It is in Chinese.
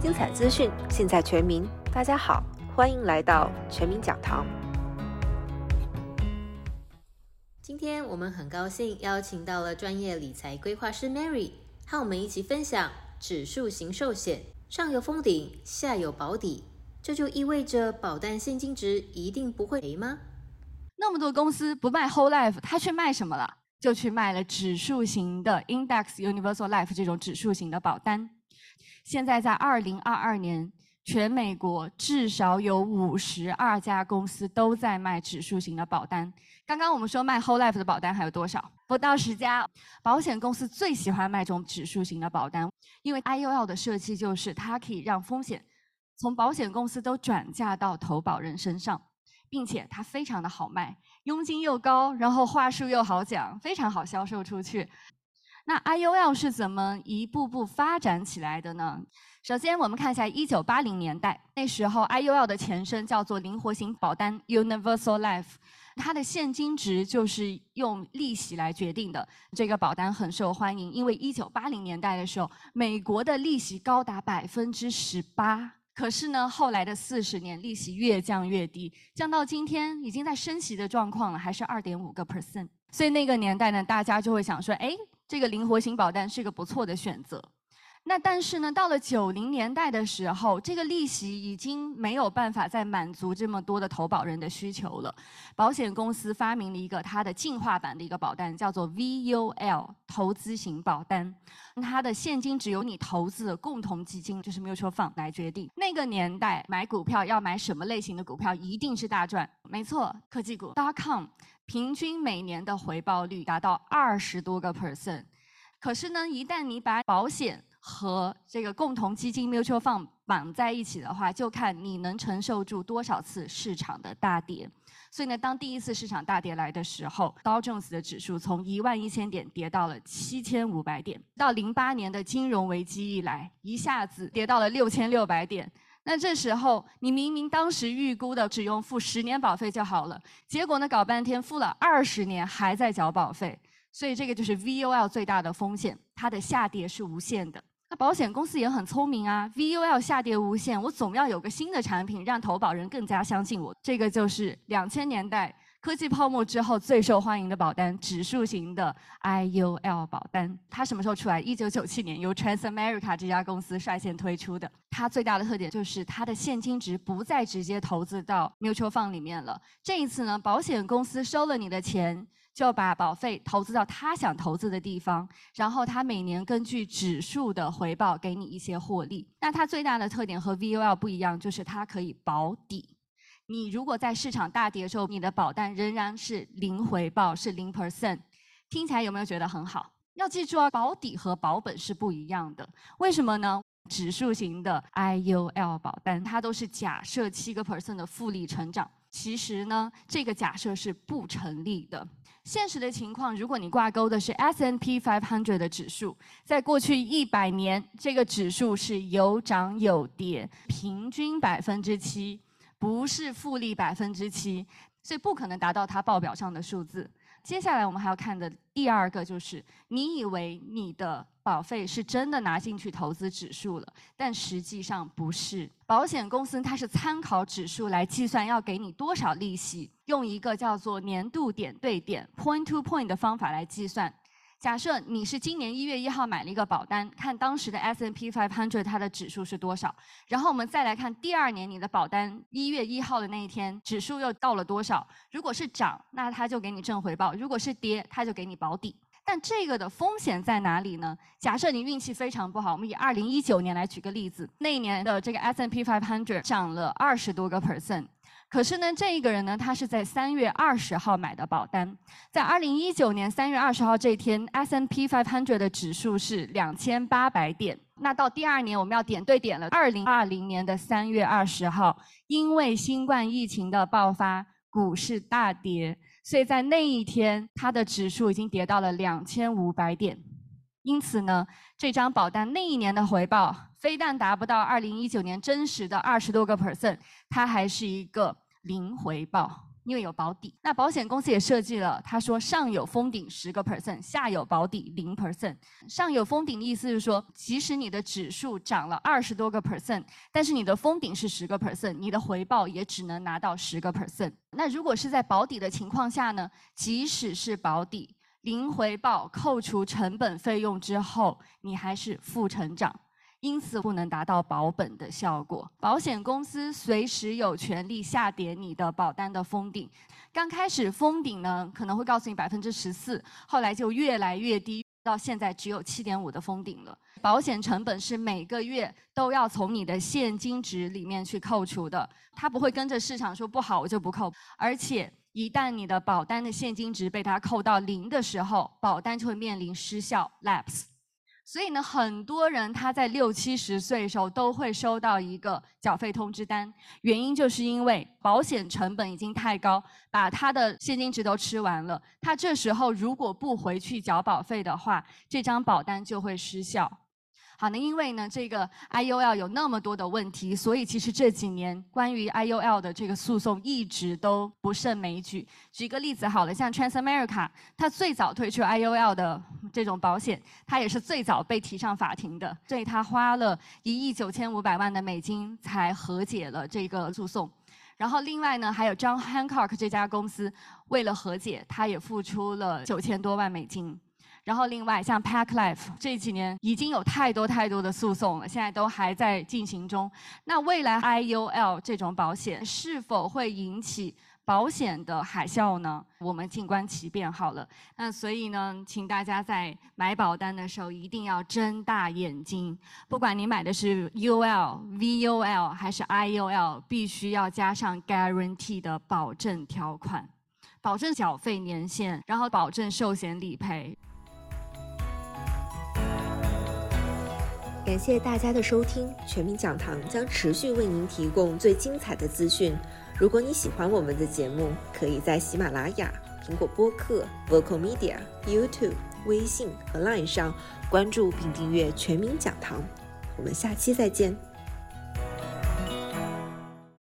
精彩资讯，尽在全民。大家好，欢迎来到全民讲堂。今天我们很高兴邀请到了专业理财规划师 Mary，和我们一起分享指数型寿险，上有封顶，下有保底，这就意味着保单现金值一定不会赔吗？那么多公司不卖 Whole Life，他去卖什么了？就去卖了指数型的 Index Universal Life 这种指数型的保单。现在在二零二二年，全美国至少有五十二家公司都在卖指数型的保单。刚刚我们说卖 Whole Life 的保单还有多少？不到十家。保险公司最喜欢卖这种指数型的保单，因为 IUL 的设计就是它可以让风险从保险公司都转嫁到投保人身上，并且它非常的好卖，佣金又高，然后话术又好讲，非常好销售出去。那 IUL 是怎么一步步发展起来的呢？首先，我们看一下1980年代，那时候 IUL 的前身叫做灵活型保单 Universal Life，它的现金值就是用利息来决定的。这个保单很受欢迎，因为1980年代的时候，美国的利息高达百分之十八。可是呢，后来的四十年，利息越降越低，降到今天已经在升息的状况了，还是二点五个 percent。所以那个年代呢，大家就会想说，哎。这个灵活性保单是一个不错的选择，那但是呢，到了九零年代的时候，这个利息已经没有办法再满足这么多的投保人的需求了。保险公司发明了一个它的进化版的一个保单，叫做 VUL 投资型保单，它的现金只有你投资的共同基金，就是 mutual fund 来决定。那个年代买股票要买什么类型的股票，一定是大赚。没错，科技股。dot com。平均每年的回报率达到二十多个 percent，可是呢，一旦你把保险和这个共同基金 mutual fund 绑在一起的话，就看你能承受住多少次市场的大跌。所以呢，当第一次市场大跌来的时候，道琼斯的指数从一万一千点跌到了七千五百点。到零八年的金融危机一来，一下子跌到了六千六百点。那这时候，你明明当时预估的只用付十年保费就好了，结果呢搞半天付了二十年还在缴保费，所以这个就是 VOL 最大的风险，它的下跌是无限的。那保险公司也很聪明啊，VUL 下跌无限，我总要有个新的产品让投保人更加相信我。这个就是两千年代。科技泡沫之后最受欢迎的保单，指数型的 IUL 保单，它什么时候出来？一九九七年，由 Transamerica 这家公司率先推出的。它最大的特点就是它的现金值不再直接投资到 mutual fund 里面了。这一次呢，保险公司收了你的钱，就把保费投资到他想投资的地方，然后他每年根据指数的回报给你一些获利。那它最大的特点和 VOL 不一样，就是它可以保底。你如果在市场大跌的时候，你的保单仍然是零回报，是零 percent，听起来有没有觉得很好？要记住啊，保底和保本是不一样的。为什么呢？指数型的 IUL 保单，它都是假设七个 percent 的复利成长。其实呢，这个假设是不成立的。现实的情况，如果你挂钩的是 S n P 500的指数，在过去一百年，这个指数是有涨有跌，平均百分之七。不是复利百分之七，所以不可能达到它报表上的数字。接下来我们还要看的第二个就是，你以为你的保费是真的拿进去投资指数了，但实际上不是。保险公司它是参考指数来计算要给你多少利息，用一个叫做年度点对点 （point to point） 的方法来计算。假设你是今年一月一号买了一个保单，看当时的 S N P 500它的指数是多少，然后我们再来看第二年你的保单一月一号的那一天指数又到了多少。如果是涨，那它就给你正回报；如果是跌，它就给你保底。但这个的风险在哪里呢？假设你运气非常不好，我们以二零一九年来举个例子，那一年的这个 S N P 500涨了二十多个 percent。可是呢，这一个人呢，他是在三月二十号买的保单，在二零一九年三月二十号这一天，S N P 500的指数是两千八百点。那到第二年，我们要点对点了。二零二零年的三月二十号，因为新冠疫情的爆发，股市大跌，所以在那一天，它的指数已经跌到了两千五百点。因此呢，这张保单那一年的回报非但达不到二零一九年真实的二十多个 percent，它还是一个零回报。因为有保底。那保险公司也设计了，他说上有封顶十个 percent，下有保底零 percent。上有封顶的意思是说，即使你的指数涨了二十多个 percent，但是你的封顶是十个 percent，你的回报也只能拿到十个 percent。那如果是在保底的情况下呢？即使是保底零回报，扣除成本费用之后，你还是负成长。因此不能达到保本的效果。保险公司随时有权利下跌你的保单的封顶。刚开始封顶呢，可能会告诉你百分之十四，后来就越来越低，到现在只有七点五的封顶了。保险成本是每个月都要从你的现金值里面去扣除的，它不会跟着市场说不好我就不扣。而且一旦你的保单的现金值被它扣到零的时候，保单就会面临失效 lapse。所以呢，很多人他在六七十岁的时候都会收到一个缴费通知单，原因就是因为保险成本已经太高，把他的现金值都吃完了。他这时候如果不回去缴保费的话，这张保单就会失效。好，那因为呢，这个 IUL 有那么多的问题，所以其实这几年关于 IUL 的这个诉讼一直都不胜枚举。举个例子好了，像 Transamerica，它最早推出 IUL 的这种保险，它也是最早被提上法庭的，所以它花了一亿九千五百万的美金才和解了这个诉讼。然后另外呢，还有 John Hancock 这家公司，为了和解，他也付出了九千多万美金。然后另外像 Pack Life 这几年已经有太多太多的诉讼了，现在都还在进行中。那未来 IUL 这种保险是否会引起保险的海啸呢？我们静观其变好了。那所以呢，请大家在买保单的时候一定要睁大眼睛，不管你买的是 UL、VUL 还是 IUL，必须要加上 Guarantee 的保证条款，保证缴费年限，然后保证寿险理赔。感谢大家的收听，全民讲堂将持续为您提供最精彩的资讯。如果你喜欢我们的节目，可以在喜马拉雅、苹果播客、Vocal Media、YouTube、微信和 Line 上关注并订阅全民讲堂。我们下期再见。